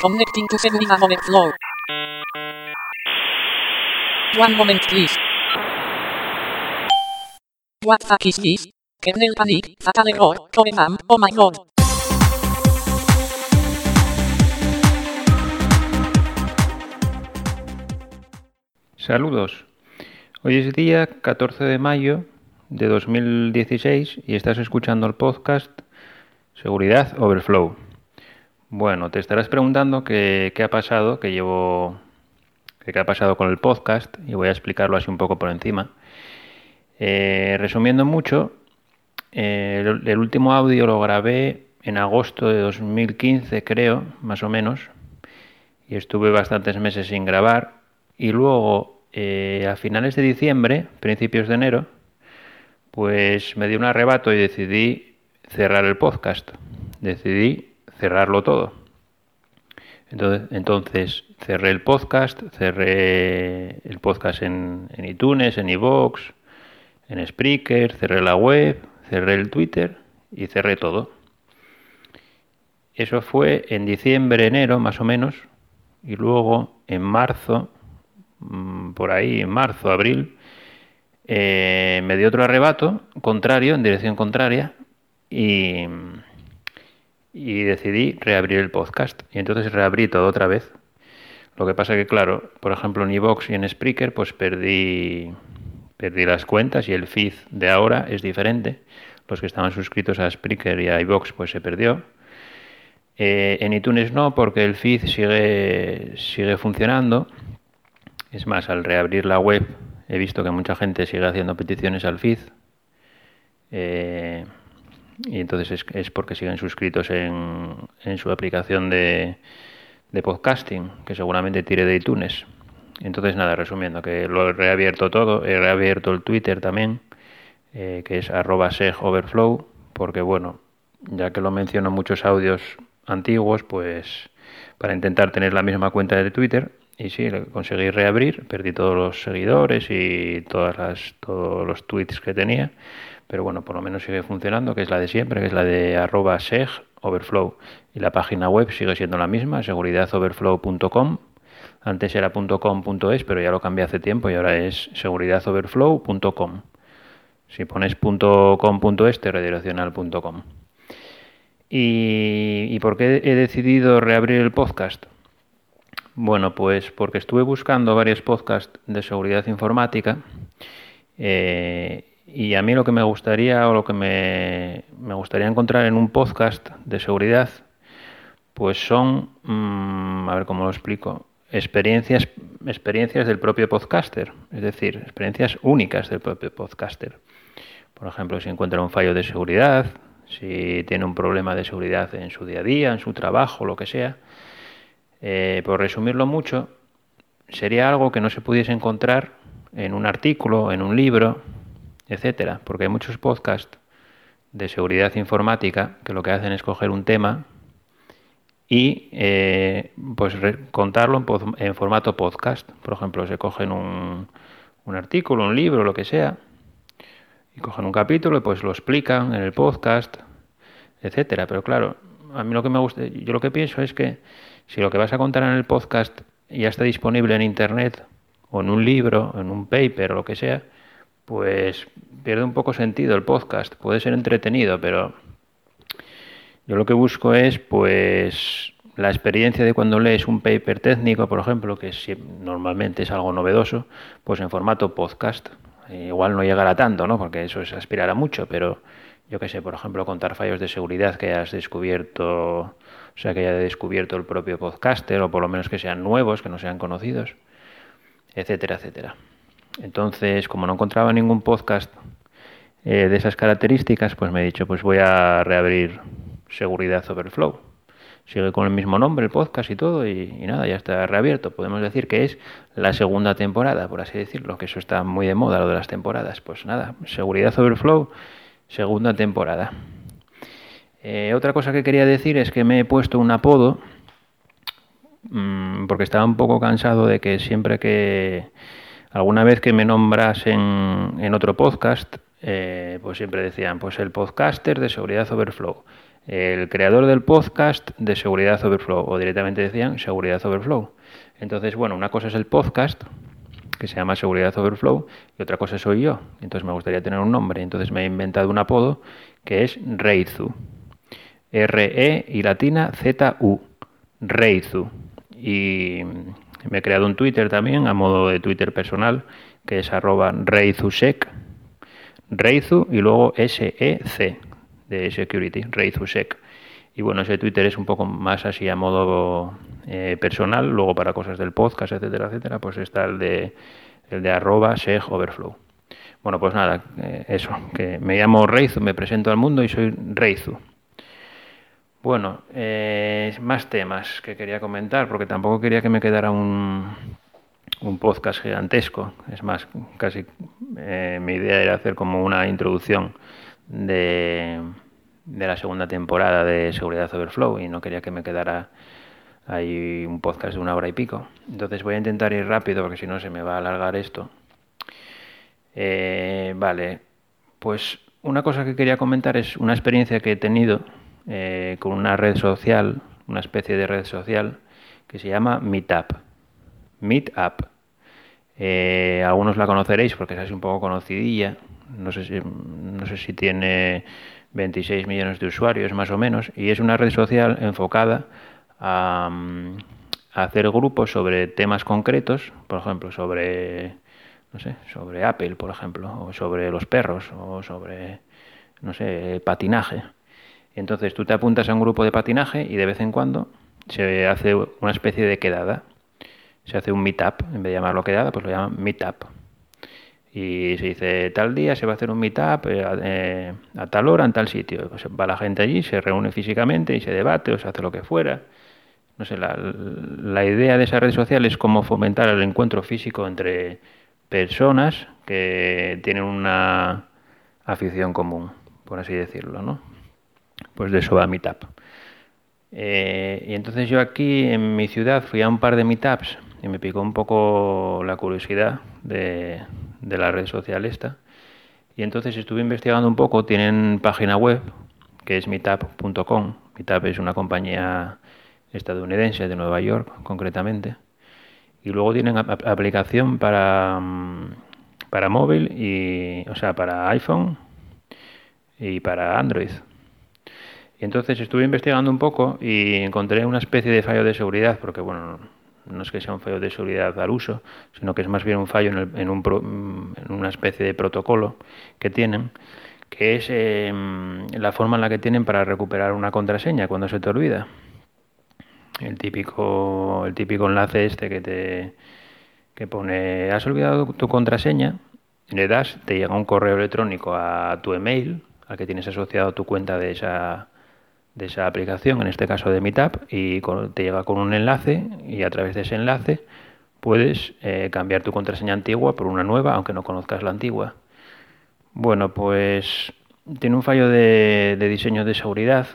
Connecting to Seguridad Overflow. One moment please. What fuck is this? Kernel panic, fatal error, core spam, oh my god. Saludos. Hoy es día 14 de mayo de 2016 y estás escuchando el podcast Seguridad Overflow. Bueno, te estarás preguntando qué, ha pasado, que llevo, qué ha pasado con el podcast y voy a explicarlo así un poco por encima. Eh, resumiendo mucho, eh, el, el último audio lo grabé en agosto de 2015, creo, más o menos, y estuve bastantes meses sin grabar. Y luego, eh, a finales de diciembre, principios de enero, pues me dio un arrebato y decidí cerrar el podcast. Decidí cerrarlo todo. Entonces, entonces cerré el podcast, cerré el podcast en, iTunes, en iVoox, en Spreaker, cerré la web, cerré el Twitter y cerré todo. Eso fue en diciembre, enero más o menos, y luego en marzo, mm, por ahí, en marzo, abril, eh, me dio otro arrebato contrario, en dirección contraria, y, decidí reabrir el podcast. Y entonces reabrí todo otra vez. Lo que pasa que, claro, por ejemplo en iVoox y en Spreaker, pues perdí, perdí las cuentas y el feed de ahora es diferente. Los que estaban suscritos a Spreaker y a iVoox, pues se perdió. Eh, en iTunes no, porque el feed sigue, sigue funcionando. Es más, al reabrir la web he visto que mucha gente sigue haciendo peticiones al feed. Eh, y entonces es, es, porque siguen suscritos en, en su aplicación de, de, podcasting, que seguramente tire de iTunes. Entonces, nada, resumiendo, que lo he reabierto todo, he reabierto el Twitter también, eh, que es arroba segoverflow, porque bueno, ya que lo menciono en muchos audios antiguos, pues para intentar tener la misma cuenta de Twitter, y sí, conseguí reabrir, perdí todos los seguidores y todas las, todos los tweets que tenía, pero bueno, por lo menos sigue funcionando, que es la de siempre, que es la de arroba seg overflow. Y la página web sigue siendo la misma, seguridadoverflow.com. Antes era .com.es, pero ya lo cambié hace tiempo y ahora es seguridadoverflow.com. Si pones .com.es te redirecciona al .com. ¿Y, ¿Y por qué he decidido reabrir el podcast? Bueno, pues porque estuve buscando varios podcasts de seguridad informática eh, y a mí lo que me gustaría o lo que me, gustaría encontrar en un podcast de seguridad, pues son, mmm, a ver cómo lo explico, experiencias, experiencias del propio podcaster, es decir, experiencias únicas del propio podcaster. Por ejemplo, si encuentra un fallo de seguridad, si tiene un problema de seguridad en su día a día, en su trabajo, lo que sea eh, por resumirlo mucho, sería algo que no se pudiese encontrar en un artículo, en un libro, etcétera, porque hay muchos podcasts de seguridad informática que lo que hacen es coger un tema y eh, pues contarlo en, en, formato podcast. Por ejemplo, se cogen un, un, artículo, un libro, lo que sea, y cogen un capítulo y pues lo explican en el podcast, etcétera. Pero claro, a mí lo que me gusta, yo lo que pienso es que si lo que vas a contar en el podcast ya está disponible en Internet o en un libro, en un paper o lo que sea, pues pierde un poco sentido el podcast. Puede ser entretenido, pero yo lo que busco es pues la experiencia de cuando lees un paper técnico, por ejemplo, que normalmente es algo novedoso, pues en formato podcast. Igual no llegará tanto, ¿no? Porque eso es mucho, pero yo que sé, por ejemplo, contar fallos de seguridad que has descubierto, o sea, que haya descubierto el propio podcaster, o por lo menos que sean nuevos, que no sean conocidos, etcétera, etcétera. Entonces, como no encontraba ningún podcast eh, de esas características, pues me he dicho, pues voy a reabrir Seguridad Overflow. Sigue con el mismo nombre el podcast y todo, y, nada, ya está reabierto. Podemos decir que es la segunda temporada, por así decirlo, que eso está muy de moda, lo de las temporadas. Pues nada, Seguridad Overflow segunda temporada. Eh, otra cosa que quería decir es que me he puesto un apodo mmm, porque estaba un poco cansado de que siempre que alguna vez que me nombras en, en otro podcast, eh, pues siempre decían, pues el podcaster de Seguridad Overflow, el creador del podcast de Seguridad Overflow, o directamente decían Seguridad Overflow. Entonces, bueno, una cosa es el podcast, que se llama Seguridad Overflow, y otra cosa soy yo. Entonces me gustaría tener un nombre. Entonces me he inventado un apodo que es Reizu. R-E y latina Z-U. Reizu. Y me he creado un Twitter también, a modo de Twitter personal, que es arroba reizusec. Reizu y luego S-E-C de security, reizusec. Y bueno, ese Twitter es un poco más así a modo eh, personal, luego para cosas del podcast, etcétera, etcétera, pues está el de, el de arroba overflow. Bueno, pues nada, eh, eso, que me llamo Reizu, me presento al mundo y soy Reizu. Bueno, eh, más temas que quería comentar, porque tampoco quería que me quedara un, un podcast gigantesco. Es más, casi mi idea era hacer como una introducción de de la segunda temporada de Seguridad Overflow y no quería que me quedara ahí un podcast de una hora y pico. Entonces voy a intentar ir rápido porque si no se me va a alargar esto. Eh, vale, pues una cosa que quería comentar es una experiencia que he tenido eh, con una red social, una especie de red social que se llama Meetup. Meetup. Eh, algunos la conoceréis porque es así un poco conocidilla. No sé si, no sé si tiene 26 millones de usuarios más o menos, y es una red social enfocada a, hacer grupos sobre temas concretos, por ejemplo, sobre, no sé, sobre Apple, por ejemplo, o sobre los perros, o sobre, no sé, patinaje. Entonces tú te apuntas a un grupo de patinaje y de vez en cuando se hace una especie de quedada. Se hace un meetup, en vez de llamarlo quedada, pues lo llaman meetup y se dice tal día se va a hacer un meetup eh, eh, a, tal hora en tal sitio. Pues va la gente allí, se reúne físicamente y se debate o se hace lo que fuera. No sé, la, la idea de esa red social es como fomentar el encuentro físico entre personas que tienen una afición común, por así decirlo, ¿no? Pues de eso Meetup. Eh, y entonces yo aquí en mi ciudad fui a un par de meetups y me picó un poco la curiosidad de, de la red social esta. Y entonces estuve investigando un poco, tienen página web que es meetup.com. Meetup es una compañía estadounidense de Nueva York, concretamente. Y luego tienen aplicación para, mm, para móvil y, o sea, para iPhone y para Android. Y entonces estuve investigando un poco y encontré una especie de fallo de seguridad, porque bueno, no es que sea un fallo de seguridad al uso, sino que es más bien un fallo en, una especie de protocolo que tienen, que es em, la forma en la que tienen para recuperar una contraseña cuando se te olvida. El típico, el típico enlace este que te que pone has olvidado tu contraseña, le das, te llega un correo electrónico a tu email, al que tienes asociado tu cuenta de esa de esa aplicación, en este caso de Meetup, y te llega con un enlace y a través de ese enlace puedes eh, cambiar tu contraseña antigua por una nueva, aunque no conozcas la antigua. Bueno, pues tiene un fallo de, diseño de seguridad.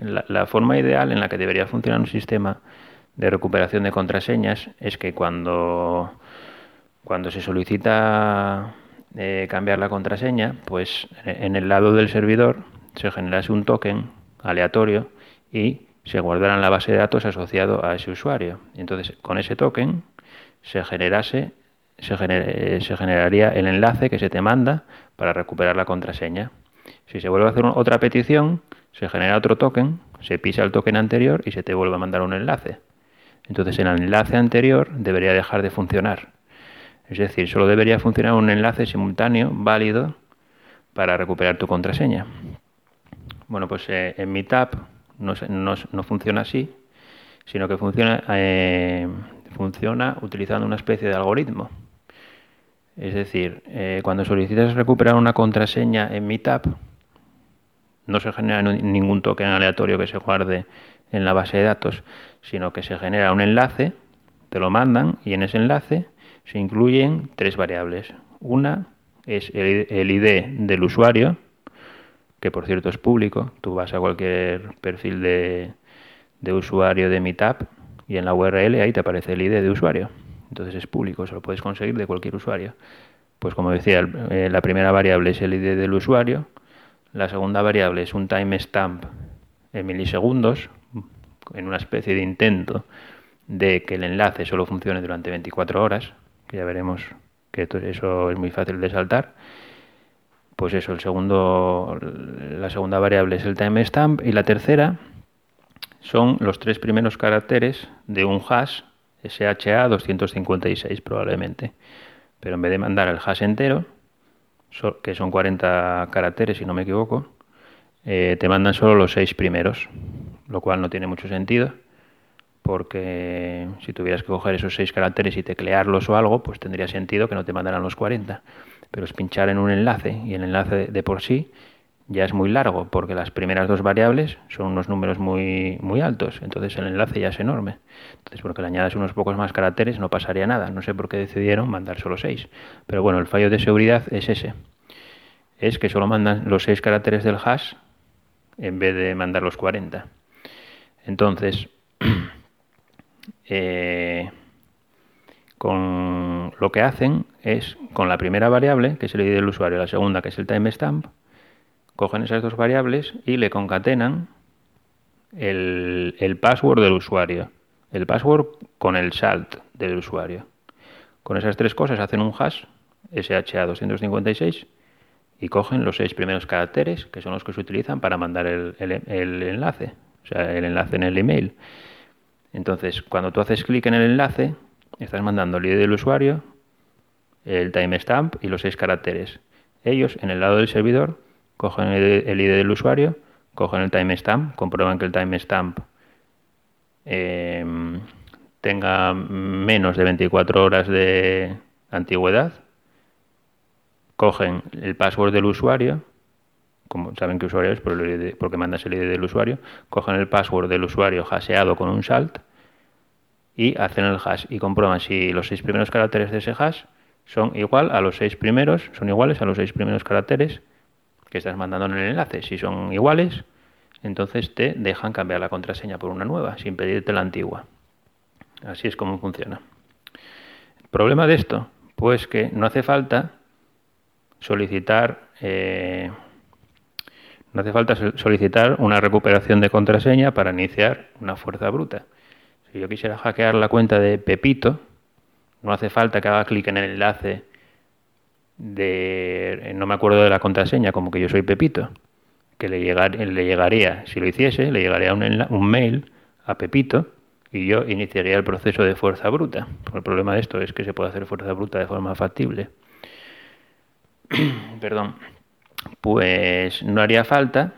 La, forma ideal en la que debería funcionar un sistema de recuperación de contraseñas es que cuando, cuando se solicita eh, cambiar la contraseña, pues en el lado del servidor se generase un token aleatorio y se guardará en la base de datos asociado a ese usuario. Entonces, con ese token se generase se, se generaría el enlace que se te manda para recuperar la contraseña. Si se vuelve a hacer otra petición, se genera otro token, se pisa el token anterior y se te vuelve a mandar un enlace. Entonces el enlace anterior debería dejar de funcionar. Es decir, solo debería funcionar un enlace simultáneo válido para recuperar tu contraseña. Bueno, pues eh, en Meetup no, no, funciona así, sino que funciona, eh, funciona utilizando una especie de algoritmo. Es decir, eh, cuando solicitas recuperar una contraseña en Meetup, no se genera ningún token aleatorio que se guarde en la base de datos, sino que se genera un enlace, te lo mandan y en ese enlace se incluyen tres variables. Una es el ID del usuario, que por cierto es público. Tú vas a cualquier perfil de, de usuario de Meetup y en la URL ahí te aparece el ID de usuario. Entonces es público, se lo puedes conseguir de cualquier usuario. Pues como decía, eh, la primera variable es el ID del usuario, la segunda variable es un timestamp en milisegundos, en una especie de intento de que el enlace solo funcione durante 24 horas, que ya veremos que eso es muy fácil de saltar. Pues eso, el segundo, la segunda variable es el timestamp y la tercera son los tres primeros caracteres de un hash SHA 256 probablemente. Pero en vez de mandar el hash entero, que son 40 caracteres si no me equivoco, eh, te mandan solo los seis primeros, lo cual no tiene mucho sentido porque si tuvieras que coger esos seis caracteres y teclearlos o algo, pues tendría sentido que no te mandaran los 40. Pero es pinchar en un enlace y el enlace de por sí ya es muy largo porque las primeras dos variables son unos números muy, muy altos, entonces el enlace ya es enorme. Entonces, porque le añadas unos pocos más caracteres no pasaría nada. No sé por qué decidieron mandar solo seis. Pero bueno, el fallo de seguridad es ese. Es que solo mandan los seis caracteres del hash en vez de mandar los 40. Entonces, Eh, con lo que hacen es, con la primera variable, que es el ID del usuario, la segunda, que es el timestamp, cogen esas dos variables y le concatenan el, el password del usuario. El password con el salt del usuario. Con esas tres cosas hacen un hash SHA-256 y cogen los seis primeros caracteres, que son los que se utilizan para mandar el, el enlace, o sea, el enlace en el email. Entonces, cuando tú haces clic en el enlace, estás mandando el ID del usuario, el timestamp y los seis caracteres. Ellos, en el lado del servidor, cogen el, ID del usuario, cogen el timestamp, comprueban que el timestamp eh, tenga menos de 24 horas de antigüedad, cogen el password del usuario, como saben que usuario es porque mandas el ID del usuario, cogen el password del usuario hasheado con un salt y hacen el hash y comprueban si los seis primeros caracteres de ese hash son igual a los seis primeros, son iguales a los seis primeros caracteres que estás mandando en el enlace. Si son iguales, entonces te dejan cambiar la contraseña por una nueva sin pedirte la antigua. Así es como funciona. El problema de esto, pues que no hace falta solicitar eh, no hace falta solicitar una recuperación de contraseña para iniciar una fuerza bruta. Si yo quisiera hackear la cuenta de Pepito, no hace falta que haga clic en el enlace de... no me acuerdo de la contraseña, como que yo soy Pepito, que le, le llegaría, si lo hiciese, le llegaría un, un mail a Pepito y yo iniciaría el proceso de fuerza bruta. El problema de esto es que se puede hacer fuerza bruta de forma factible. Perdón pues no haría falta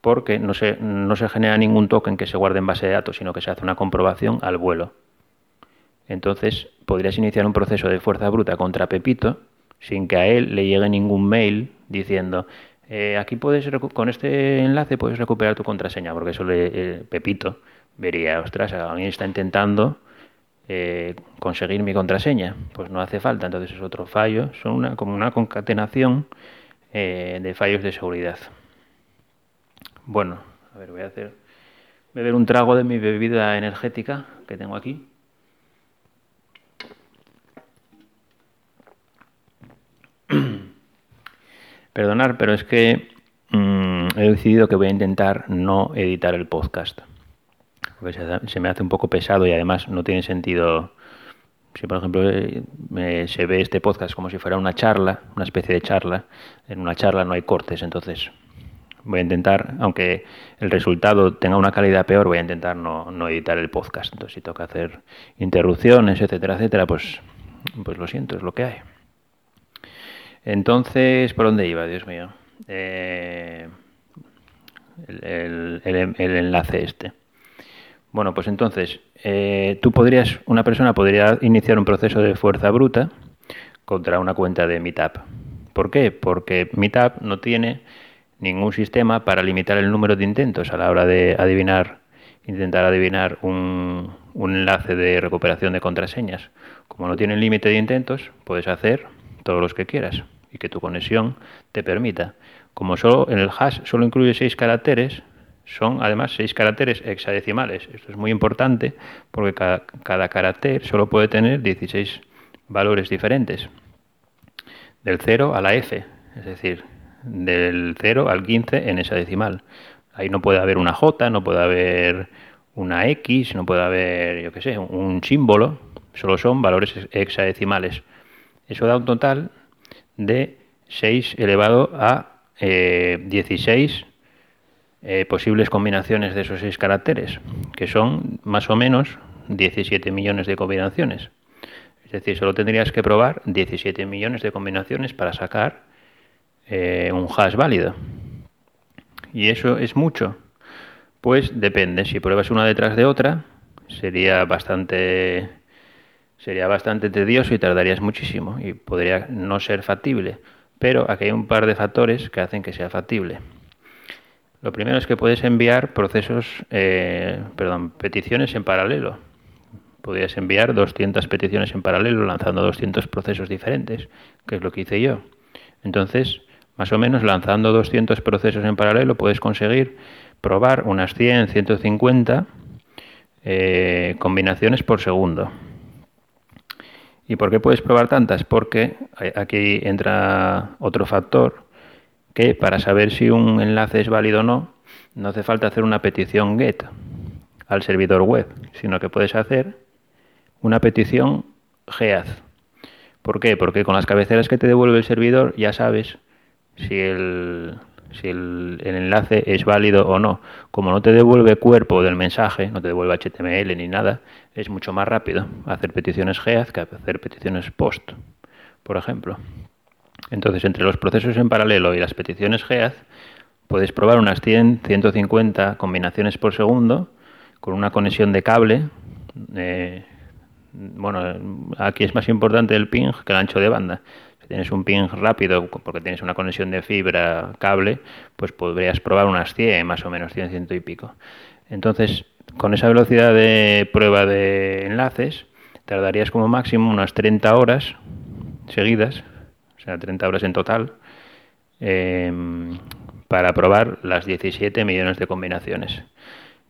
porque no se, no se genera ningún token que se guarde en base de datos, sino que se hace una comprobación al vuelo. Entonces podrías iniciar un proceso de fuerza bruta contra Pepito sin que a él le llegue ningún mail diciendo eh, aquí puedes con este enlace puedes recuperar tu contraseña, porque eso eh, Pepito vería, ostras, alguien está intentando eh, conseguir mi contraseña. Pues no hace falta, entonces es otro fallo, son una, como una concatenación eh, de fallos de seguridad. Bueno, a ver, voy a hacer beber un trago de mi bebida energética que tengo aquí. Perdonar, pero es que mm, he decidido que voy a intentar no editar el podcast. Porque se me hace un poco pesado y además no tiene sentido si por ejemplo eh, se ve este podcast como si fuera una charla, una especie de charla, en una charla no hay cortes, entonces voy a intentar, aunque el resultado tenga una calidad peor, voy a intentar no, no editar el podcast. Entonces si toca hacer interrupciones, etcétera, etcétera, pues, pues lo siento, es lo que hay. Entonces, ¿por dónde iba? Dios mío. Eh, el, el enlace este. Bueno, pues entonces, eh, tú podrías, una persona podría iniciar un proceso de fuerza bruta contra una cuenta de Meetup. ¿Por qué? Porque Meetup no tiene ningún sistema para limitar el número de intentos a la hora de adivinar, intentar adivinar un, un enlace de recuperación de contraseñas. Como no tiene límite de intentos, puedes hacer todos los que quieras y que tu conexión te permita. Como solo en el hash solo incluye seis caracteres, son además seis caracteres hexadecimales. Esto es muy importante porque cada, carácter solo puede tener 16 valores diferentes. Del 0 a la F, es decir, del 0 al 15 en hexadecimal. Ahí no puede haber una J, no puede haber una X, no puede haber, yo qué sé, un símbolo, solo son valores hexadecimales. Eso da un total de 6 elevado a 16 eh, eh, posibles combinaciones de esos 6 caracteres, que son más o menos 17 millones de combinaciones. Es decir, solo tendrías que probar 17 millones de combinaciones para sacar eh, un hash válido. ¿Y eso es mucho? Pues depende. Si pruebas una detrás de otra, sería bastante sería bastante tedioso y tardarías muchísimo y podría no ser factible. Pero aquí hay un par de factores que hacen que sea factible. Lo primero es que puedes enviar procesos, eh, perdón, peticiones en paralelo. Podrías enviar 200 peticiones en paralelo lanzando 200 procesos diferentes, que es lo que hice yo. Entonces, más o menos lanzando 200 procesos en paralelo puedes conseguir probar unas 100, 150 eh, combinaciones por segundo. ¿Y por qué puedes probar tantas? Porque aquí entra otro factor que para saber si un enlace es válido o no, no hace falta hacer una petición GET al servidor web, sino que puedes hacer una petición GEAD. ¿Por qué? Porque con las cabeceras que te devuelve el servidor ya sabes si el, si el, enlace es válido o no. Como no te devuelve cuerpo del mensaje, no te devuelve HTML ni nada, es mucho más rápido hacer peticiones GEAD que hacer peticiones POST, por ejemplo. Entonces, entre los procesos en paralelo y las peticiones GEAD, puedes probar unas 100, 150 combinaciones por segundo con una conexión de cable. Eh, bueno, aquí es más importante el ping que el ancho de banda tienes un ping rápido porque tienes una conexión de fibra cable, pues podrías probar unas 100, más o menos 100, 100 y pico. Entonces, con esa velocidad de prueba de enlaces, tardarías como máximo unas 30 horas seguidas, o sea, 30 horas en total, em, para probar las 17 millones de combinaciones.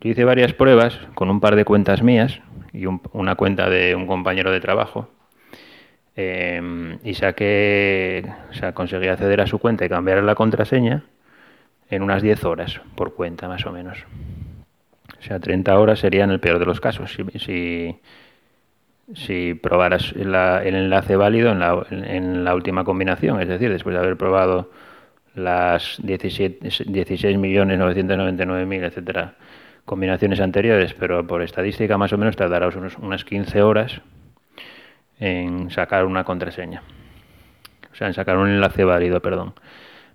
Yo hice varias pruebas con un par de cuentas mías y una cuenta de un compañero de trabajo Em, y saqué, o sea, conseguí acceder a su cuenta y cambiar la contraseña en unas 10 horas por cuenta, más o menos. O sea, 30 horas sería en el peor de los casos. Si, si, probaras el enlace válido en la, en la, última combinación, es decir, después de haber probado las 16.999.000, etcétera, combinaciones anteriores, pero por estadística más o menos tardará unos, unas 15 horas en sacar una contraseña. O sea, en sacar un enlace válido, perdón.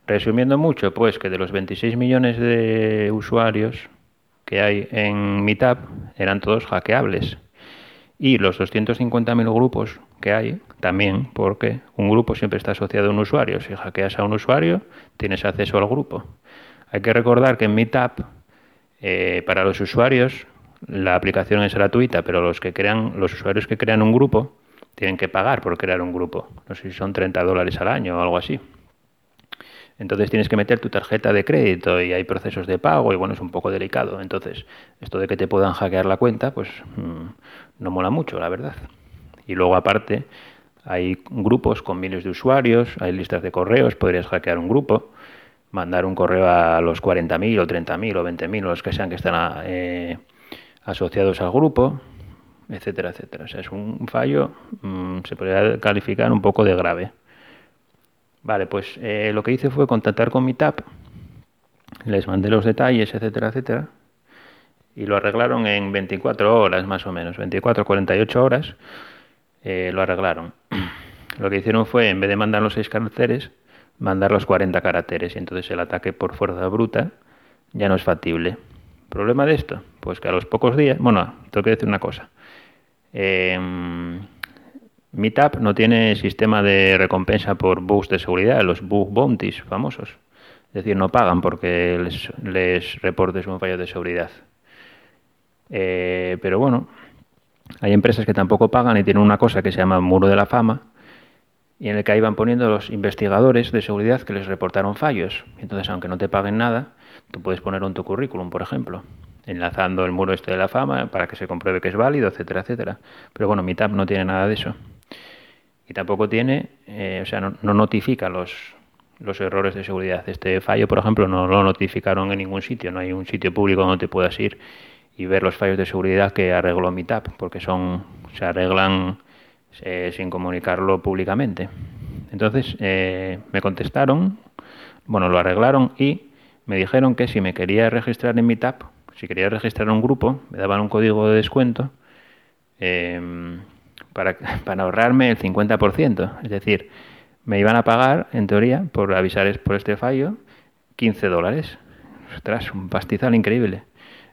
Resumiendo mucho, pues que de los 26 millones de usuarios que hay en Meetup eran todos hackeables. Y los 250.000 grupos que hay también, porque un grupo siempre está asociado a un usuario. Si hackeas a un usuario, tienes acceso al grupo. Hay que recordar que en Meetup, eh, para los usuarios, la aplicación es gratuita, pero los que crean, los usuarios que crean un grupo, tienen que pagar por crear un grupo. No sé si son 30 dólares al año o algo así. Entonces tienes que meter tu tarjeta de crédito y hay procesos de pago y bueno, es un poco delicado. Entonces, esto de que te puedan hackear la cuenta, pues mm, no mola mucho, la verdad. Y luego aparte, hay grupos con miles de usuarios, hay listas de correos, podrías hackear un grupo, mandar un correo a los 40.000 o 30.000 o 20.000 o los que sean que están eh, asociados al grupo etcétera, etcétera. O sea, es un fallo, mm, se podría calificar un poco de grave. Vale, pues eh, lo que hice fue contactar con mi TAP, les mandé los detalles, etcétera, etcétera, y lo arreglaron en 24 horas más o menos, 24, 48 horas, eh, lo arreglaron. Lo que hicieron fue, en vez de mandar los 6 caracteres, mandar los 40 caracteres, y entonces el ataque por fuerza bruta ya no es factible. ¿Problema de esto? Pues que a los pocos días, bueno, tengo que decir una cosa. Eh, Meetup no tiene sistema de recompensa por bugs de seguridad, los bug bounties famosos. Es decir, no pagan porque les, reportes un fallo de seguridad. Eh, pero bueno, hay empresas que tampoco pagan y tienen una cosa que se llama muro de la fama y en el que ahí van poniendo los investigadores de seguridad que les reportaron fallos. Entonces, aunque no te paguen nada, tú puedes poner en tu currículum, por ejemplo enlazando el muro este de la fama para que se compruebe que es válido, etcétera, etcétera. Pero bueno, Meetup no tiene nada de eso. Y tampoco tiene, eh, o sea, no, notifica los, los errores de seguridad. Este fallo, por ejemplo, no lo notificaron en ningún sitio, no hay un sitio público donde te puedas ir y ver los fallos de seguridad que arregló Meetup, porque son se arreglan eh, sin comunicarlo públicamente. Entonces eh, me contestaron, bueno, lo arreglaron y me dijeron que si me quería registrar en Meetup, si quería registrar un grupo, me daban un código de descuento em, para, ahorrarme el 50%. Es decir, me iban a pagar, en teoría, por avisar por este fallo, 15 dólares. Ostras, un pastizal increíble.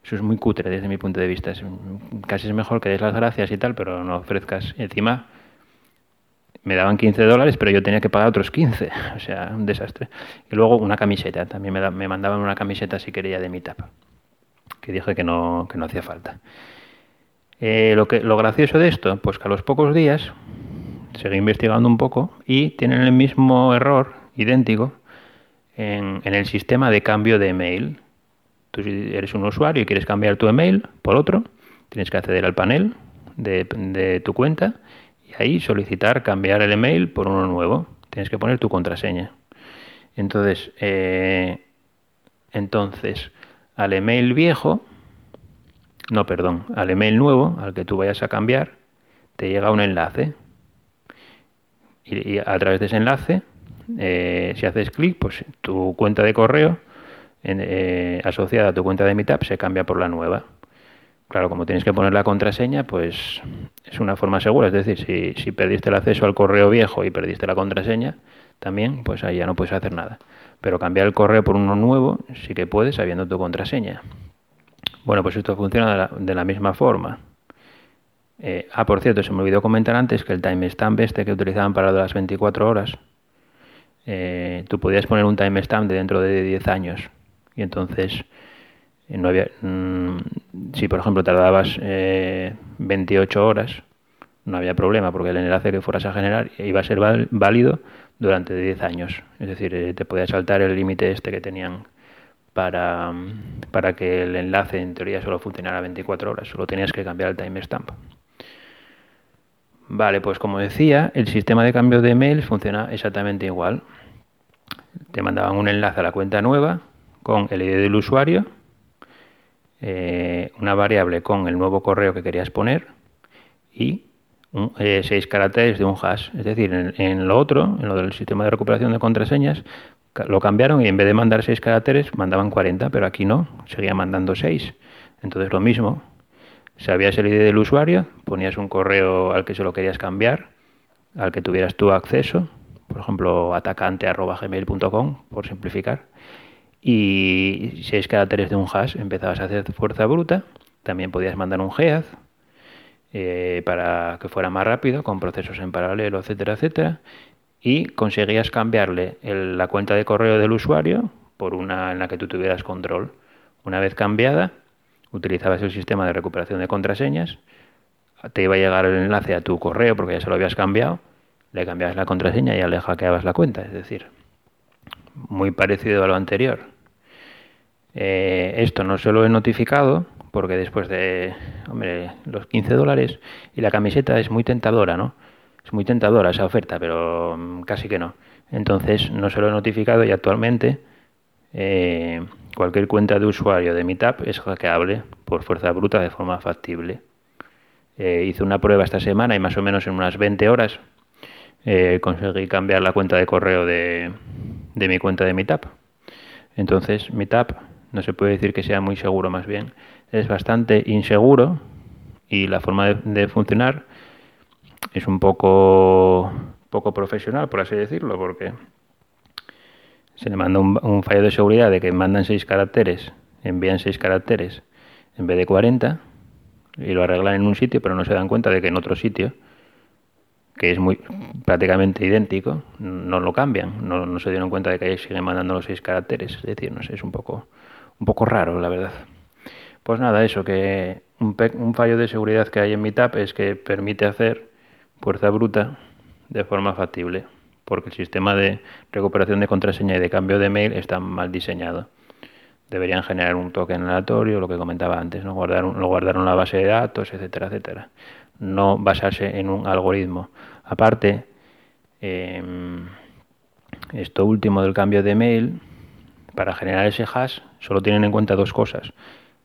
Eso es muy cutre desde mi punto de vista. Casi es mejor que des las gracias y tal, pero no ofrezcas. Encima, me daban 15 dólares, pero yo tenía que pagar otros 15. O sea, un desastre. Y luego una camiseta. También me, me mandaban una camiseta si quería de mi tapa. Que dije que no, que no hacía falta. Eh, lo, que, lo gracioso de esto, pues que a los pocos días seguí investigando un poco y tienen el mismo error, idéntico, en, el sistema de cambio de email. Tú eres un usuario y quieres cambiar tu email por otro, tienes que acceder al panel de, de tu cuenta y ahí solicitar cambiar el email por uno nuevo. Tienes que poner tu contraseña. Entonces, eh, entonces al email viejo, no, perdón, al email nuevo, al que tú vayas a cambiar, te llega un enlace. Y, a través de ese enlace, eh, si haces clic, pues tu cuenta de correo eh, asociada a tu cuenta de Meetup se cambia por la nueva. Claro, como tienes que poner la contraseña, pues es una forma segura. Es decir, si, si perdiste el acceso al correo viejo y perdiste la contraseña, también, pues ahí ya no puedes hacer nada. Pero cambiar el correo por uno nuevo sí que puedes sabiendo tu contraseña. Bueno, pues esto funciona de la, misma forma. Eh, ah, por cierto, se me olvidó comentar antes que el timestamp este que utilizaban para las 24 horas, eh, tú podías poner un timestamp de dentro de 10 años. Y entonces no había, mm, si por ejemplo tardabas 28 eh, horas, no había problema porque el enlace que fueras a generar iba a ser válido durante 10 años. Es decir, eh, te podía saltar el límite este que tenían para, para que el enlace en teoría solo funcionara 24 horas. Solo tenías que cambiar el timestamp. Vale, pues como decía, el sistema de cambio de email funciona exactamente igual. Te mandaban un enlace a la cuenta nueva con el ID del usuario eh, una variable con el nuevo correo que querías poner y eh, seis caracteres de un hash. Es decir, en, lo otro, en lo del sistema de recuperación de contraseñas, lo cambiaron y en vez de mandar seis caracteres, mandaban 40, pero aquí no, seguía mandando seis. Entonces lo mismo, sabías el ID del usuario, ponías un correo al que se lo querías cambiar, al que tuvieras tu acceso, por ejemplo, atacante.gmail.com, por simplificar, y seis caracteres de un hash empezabas a hacer fuerza bruta. También podías mandar un gead eh, para que fuera más rápido, con procesos en paralelo, etcétera, etcétera. Y conseguías cambiarle la cuenta de correo del usuario por una en la que tú tuvieras control. Una vez cambiada, utilizabas el sistema de recuperación de contraseñas, te iba a llegar el enlace a tu correo porque ya se lo habías cambiado, le cambiabas la contraseña y ya le hackeabas la cuenta. Es decir, muy parecido a lo anterior. Eh, esto no se lo he notificado porque después de hombre, los 15 dólares y la camiseta es muy tentadora, ¿no? Es muy tentadora esa oferta, pero mm, casi que no. Entonces no se lo he notificado y actualmente eh, cualquier cuenta de usuario de Meetup es hackeable por fuerza bruta de forma factible. Eh, hice una prueba esta semana y más o menos en unas 20 horas conseguí cambiar la cuenta de correo de, de mi cuenta de Meetup. Entonces, Meetup no se puede decir que sea muy seguro, más bien es bastante inseguro y la forma de, funcionar es un poco poco profesional, por así decirlo, porque se le manda un, fallo de seguridad de que mandan seis caracteres, envían seis caracteres en vez de 40 y lo arreglan en un sitio, pero no se dan cuenta de que en otro sitio que es muy prácticamente idéntico, no lo cambian, no, no se dieron cuenta de que ahí siguen mandando los seis caracteres, es decir, no sé, es un poco, un poco raro, la verdad. Pues nada, eso, que un, fallo de seguridad que hay en Meetup es que permite hacer fuerza bruta de forma factible, porque el sistema de recuperación de contraseña y de cambio de mail está mal diseñado. Deberían generar un token aleatorio, lo que comentaba antes, ¿no? guardar, un, guardar una base de datos, etcétera, etcétera no basarse en un algoritmo. Aparte, em, esto último del cambio de mail, para generar ese hash, solo tienen en cuenta dos cosas,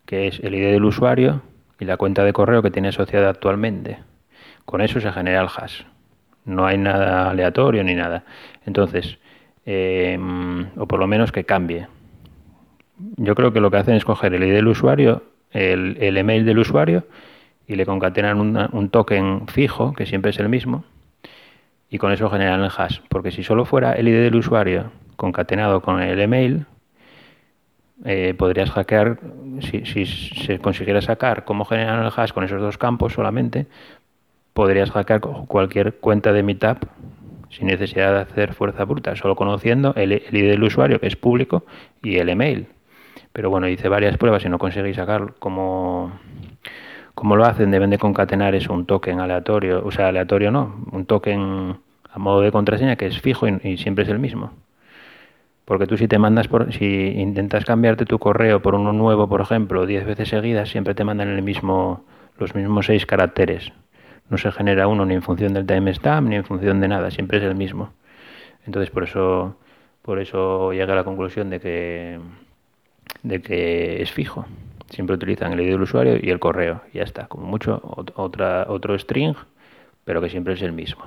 que es el ID del usuario y la cuenta de correo que tiene asociada actualmente. Con eso se genera el hash. No hay nada aleatorio ni nada. Entonces, em, o por lo menos que cambie. Yo creo que lo que hacen es coger el ID del usuario, el, email del usuario y le concatenan un token fijo, que siempre es el mismo, y con eso generan el hash. Porque si solo fuera el ID del usuario concatenado con el email, eh, podrías hackear, si, si, se consiguiera sacar cómo generan el hash con esos dos campos solamente, podrías hackear cualquier cuenta de Meetup sin necesidad de hacer fuerza bruta, solo conociendo el, ID del usuario, que es público, y el email. Pero bueno, hice varias pruebas y no conseguí sacar como como lo hacen, deben de concatenar eso, un token aleatorio, o sea, aleatorio no, un token a modo de contraseña que es fijo y siempre es el mismo. Porque tú si te mandas por, si intentas cambiarte tu correo por uno nuevo, por ejemplo, 10 veces seguidas, siempre te mandan el mismo, los mismos seis caracteres. No se genera uno ni en función del timestamp ni en función de nada, siempre es el mismo. Entonces por eso, por eso llega a la conclusión de que, de que es fijo. Siempre utilizan el ID del usuario y el correo. Ya está, como mucho otra, otro string, pero que siempre es el mismo.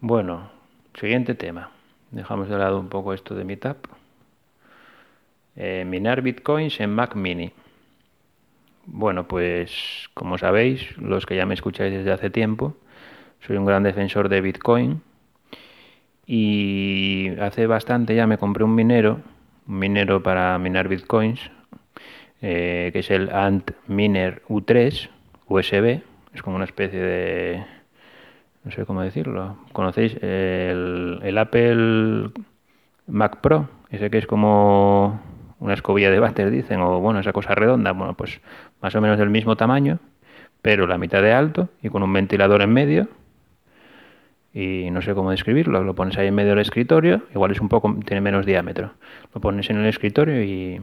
Bueno, siguiente tema. Dejamos de lado un poco esto de Meetup. Eh, minar bitcoins en Mac Mini. Bueno, pues como sabéis, los que ya me escucháis desde hace tiempo, soy un gran defensor de Bitcoin y hace bastante ya me compré un minero, un minero para minar Bitcoins, eh, que es el Ant Miner U3 USB, es como una especie de no sé cómo decirlo. ¿Conocéis el, Apple Mac Pro? Ese que es como una escobilla de váter, dicen, o bueno, esa cosa redonda. Bueno, pues más o menos del mismo tamaño, pero la mitad de alto y con un ventilador en medio. Y no sé cómo describirlo. Lo pones ahí en medio del escritorio, igual es un poco, tiene menos diámetro. Lo pones en el escritorio y,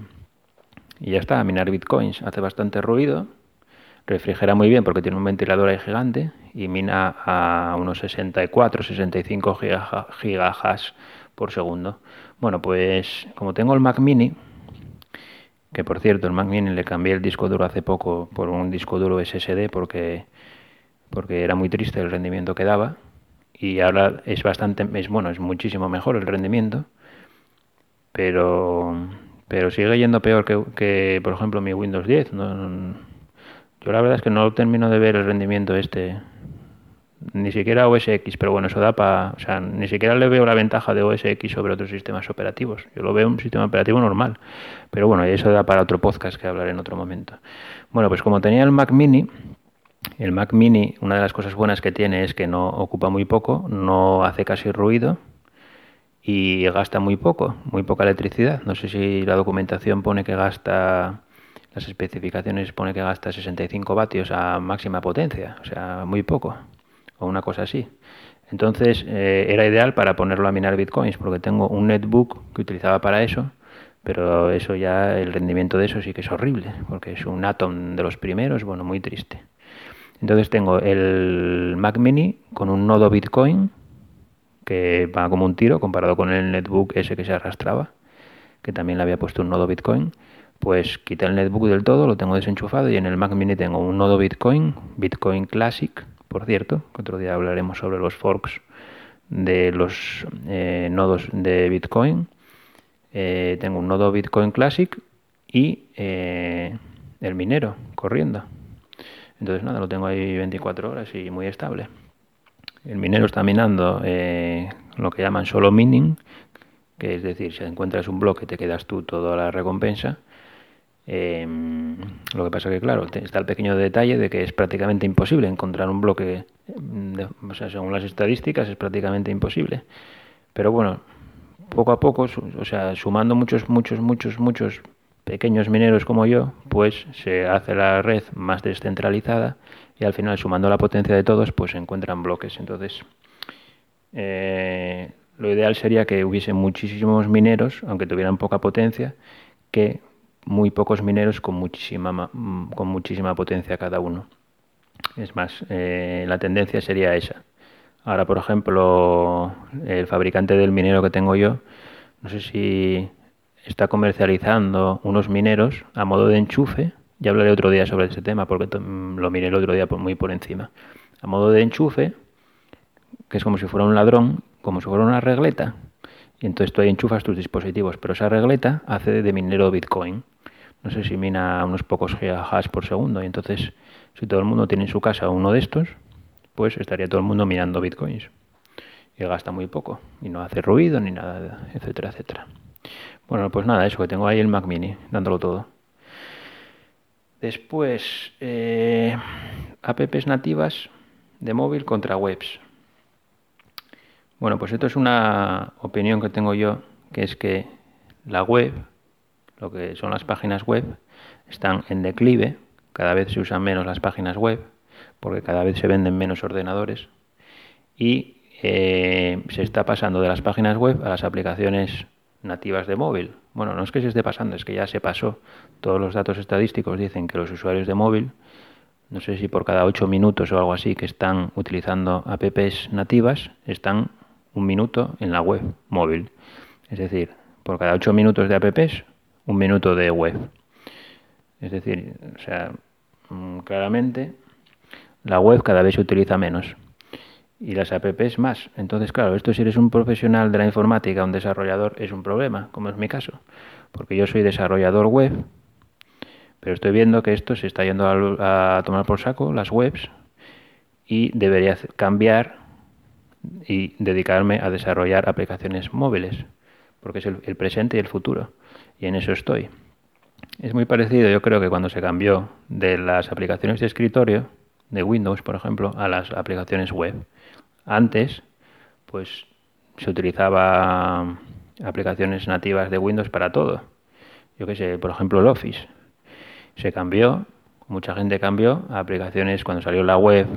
y ya está, a minar bitcoins. Hace bastante ruido refrigera muy bien porque tiene un ventilador ahí gigante y mina a unos 64, 65 gigahash por segundo. Bueno, pues como tengo el Mac Mini, que por cierto el Mac Mini le cambié el disco duro hace poco por un disco duro SSD porque, porque era muy triste el rendimiento que daba y ahora es bastante, es bueno, es muchísimo mejor el rendimiento, pero, pero sigue yendo peor que, que por ejemplo mi Windows 10. No, yo la verdad es que no termino de ver el rendimiento este, ni siquiera OS X, pero bueno, eso da para, o sea, ni siquiera le veo la ventaja de OS X sobre otros sistemas operativos. Yo lo veo un sistema operativo normal, pero bueno, eso da para otro podcast que hablaré en otro momento. Bueno, pues como tenía el Mac Mini, el Mac Mini, una de las cosas buenas que tiene es que no ocupa muy poco, no hace casi ruido y gasta muy poco, muy poca electricidad. No sé si la documentación pone que gasta las especificaciones pone que gasta 65 vatios a máxima potencia, o sea, muy poco, o una cosa así. Entonces eh, era ideal para ponerlo a minar bitcoins, porque tengo un netbook que utilizaba para eso, pero eso ya, el rendimiento de eso sí que es horrible, porque es un Atom de los primeros, bueno, muy triste. Entonces tengo el Mac Mini con un nodo Bitcoin, que va como un tiro comparado con el netbook ese que se arrastraba, que también le había puesto un nodo Bitcoin pues quité el netbook del todo, lo tengo desenchufado y en el Mac Mini tengo un nodo Bitcoin, Bitcoin Classic, por cierto, que otro día hablaremos sobre los forks de los eh, nodos de Bitcoin. Eh, tengo un nodo Bitcoin Classic y eh, el minero corriendo. Entonces nada, lo tengo ahí 24 horas y muy estable. El minero está minando lo que llaman solo mining, que es decir, si encuentras un bloque te quedas tú toda la recompensa Em, lo que pasa que, claro, está el pequeño detalle de que es prácticamente imposible encontrar un bloque, o sea, según las estadísticas es prácticamente imposible. Pero bueno, poco a poco, o sea, sumando muchos, muchos, muchos, muchos pequeños mineros como yo, pues se hace la red más descentralizada y al final, sumando la potencia de todos, pues se encuentran bloques. Entonces, eh, lo ideal sería que hubiese muchísimos mineros, aunque tuvieran poca potencia, que muy pocos mineros con muchísima, con muchísima potencia cada uno. Es más, eh, la tendencia sería esa, Ahora, por ejemplo, el fabricante del minero que tengo yo, no sé si está comercializando unos mineros a modo de enchufe. Ya hablaré otro día sobre ese tema porque lo miré el otro día muy por encima. A modo de enchufe, que es como si fuera un ladrón, como si fuera una regleta. Y entonces tú ahí enchufas tus dispositivos, pero esa regleta hace de minero Bitcoin. No sé si mina unos pocos gigahash por segundo. Y entonces, si todo el mundo tiene en su casa uno de estos, pues estaría todo el mundo mirando bitcoins. Y gasta muy poco. Y no hace ruido ni nada, etcétera, etcétera. Bueno, pues nada, eso que tengo ahí el Mac Mini, dándolo todo. Después, eh, apps nativas de móvil contra webs. Bueno, pues esto es una opinión que tengo yo, que es que la web, lo que son las páginas web, están en declive, cada vez se usan menos las páginas web, porque cada vez se venden menos ordenadores, y eh, se está pasando de las páginas web a las aplicaciones nativas de móvil. Bueno, no es que se esté pasando, es que ya se pasó. Todos los datos estadísticos dicen que los usuarios de móvil, no sé si por cada 8 minutos o algo así que están utilizando apps nativas, están un minuto en la web móvil. Es decir, por cada 8 minutos de apps, un minuto de web. Es decir, o sea, mm, claramente la web cada vez se utiliza menos y las apps más. Entonces, claro, esto si eres un profesional de la informática, un desarrollador, es un problema, como es mi caso, porque yo soy desarrollador web, pero estoy viendo que esto se está yendo a, tomar por saco, las webs, y debería cambiar y dedicarme a desarrollar aplicaciones móviles, porque es el, el presente y el futuro, y en eso estoy. Es muy parecido, yo creo que cuando se cambió de las aplicaciones de escritorio, de Windows, por ejemplo, a las aplicaciones web. Antes, pues se utilizaba aplicaciones nativas de Windows para todo. Yo qué sé, por ejemplo, el Office. Se cambió, mucha gente cambió a aplicaciones cuando salió la web,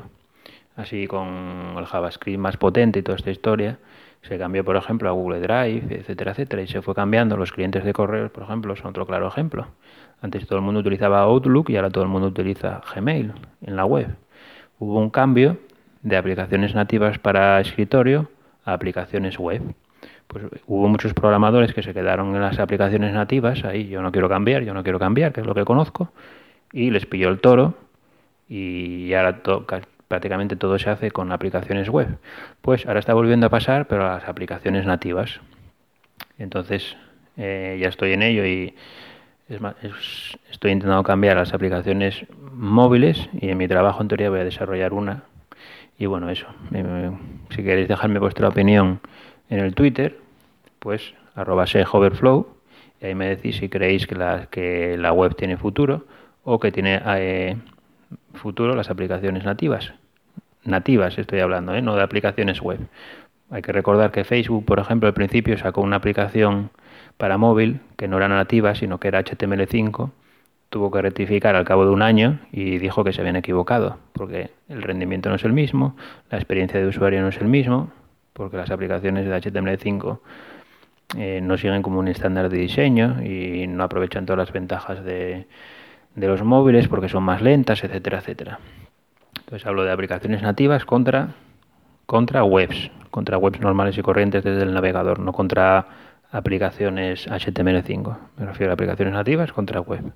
así con el JavaScript más potente y toda esta historia. Se cambió, por ejemplo, a Google Drive, etcétera, etcétera, y se fue cambiando. Los clientes de correos, por ejemplo, son otro claro ejemplo. Antes todo el mundo utilizaba Outlook y ahora todo el mundo utiliza Gmail en la web. Hubo un cambio de aplicaciones nativas para escritorio a aplicaciones web. Pues hubo muchos programadores que se quedaron en las aplicaciones nativas, ahí yo no quiero cambiar, yo no quiero cambiar, que es lo que conozco, y les pilló el toro y ahora prácticamente todo se hace con aplicaciones web. Pues ahora está volviendo a pasar, pero a las aplicaciones nativas. Entonces eh, ya estoy en ello y estoy intentando cambiar las aplicaciones móviles y en mi trabajo en teoría voy a desarrollar una. Y bueno, eso. si queréis dejarme vuestra opinión en el Twitter, pues arroba hoverflow y ahí me decís si creéis que la, que la web tiene futuro o que tiene eh, futuro las aplicaciones nativas. Nativas estoy hablando, ¿eh? no de aplicaciones web. Hay que recordar que Facebook, por ejemplo, al principio sacó una aplicación para móvil, que no era nativa, sino que era HTML5, tuvo que rectificar al cabo de un año y dijo que se habían equivocado, porque el rendimiento no es el mismo, la experiencia de usuario no es el mismo, porque las aplicaciones de HTML5 eh, no siguen como un estándar de diseño y no aprovechan todas las ventajas de, de los móviles porque son más lentas, etcétera, etcétera. Entonces hablo de aplicaciones nativas contra, contra webs, contra webs normales y corrientes desde el navegador, no contra aplicaciones HTML5. Me refiero a aplicaciones nativas contra web.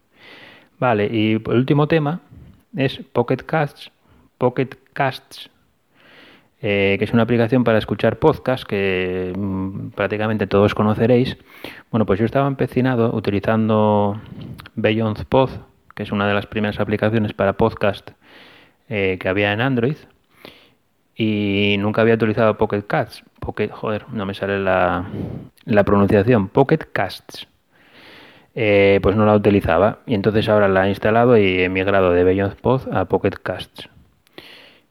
Vale, y el último tema es Pocket Casts, Pocket Casts eh, que es una aplicación para escuchar podcasts que mm, prácticamente todos conoceréis. Bueno, pues yo estaba empecinado utilizando Beyond Pod, que es una de las primeras aplicaciones para podcast eh, que había en Android, y nunca había utilizado Pocket Casts. Joder, no me sale la, la pronunciación, Pocket Casts. Eh, pues no la utilizaba y entonces ahora la he instalado y he migrado de Beyond Pod a Pocket Casts.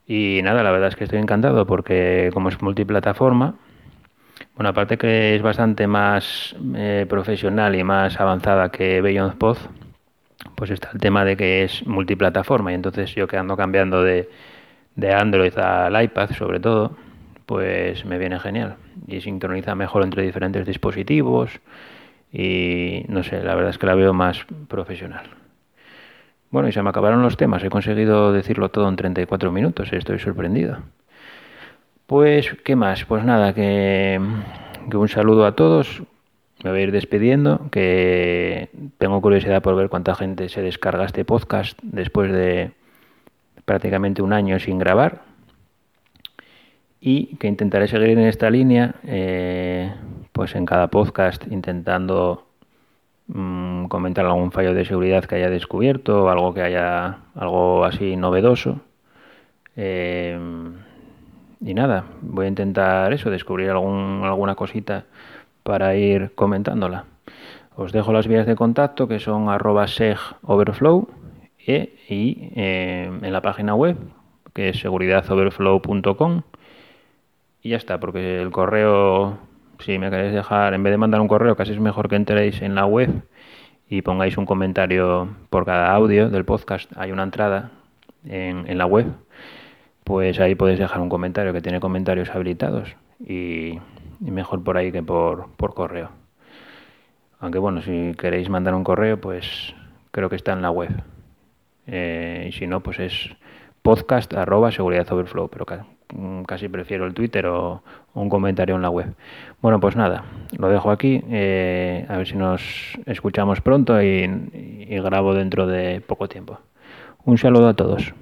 Y nada, la verdad es que estoy encantado porque como es multiplataforma, bueno, aparte que es bastante más eh, profesional y más avanzada que Beyond Pod, pues está el tema de que es multiplataforma y entonces yo que ando cambiando de, de Android al iPad sobre todo, pues me viene genial y sincroniza mejor entre diferentes dispositivos y no sé, la verdad es que la veo más profesional. Bueno, y se me acabaron los temas, he conseguido decirlo todo en 34 minutos, estoy sorprendido. Pues, ¿qué más? Pues nada, que, que un saludo a todos. Me voy a ir despidiendo, que tengo curiosidad por ver cuánta gente se descarga este podcast después de prácticamente un año sin grabar y que intentaré seguir en esta línea, eh, pues en cada podcast intentando mmm, comentar algún fallo de seguridad que haya descubierto, algo que haya, algo así novedoso. Eh, y nada, voy a intentar eso, descubrir algún, alguna cosita para ir comentándola. Os dejo las vías de contacto que son arroba segoverflow e, y eh, en la página web que es seguridadoverflow.com y ya está, porque el correo, si me queréis dejar, en vez de mandar un correo, casi es mejor que entréis en la web y pongáis un comentario por cada audio del podcast. Hay una entrada en, en la web, pues ahí podéis dejar un comentario que tiene comentarios habilitados y, y mejor por ahí que por, por correo. Aunque bueno, si queréis mandar un correo, pues creo que está en la web. Eh, y si no, pues es podcast arroba seguridad overflow, pero casi prefiero el Twitter o, un comentario en la web. Bueno, pues nada, lo dejo aquí. Eh, a ver si nos escuchamos pronto y grabo dentro de poco tiempo. Un saludo a todos.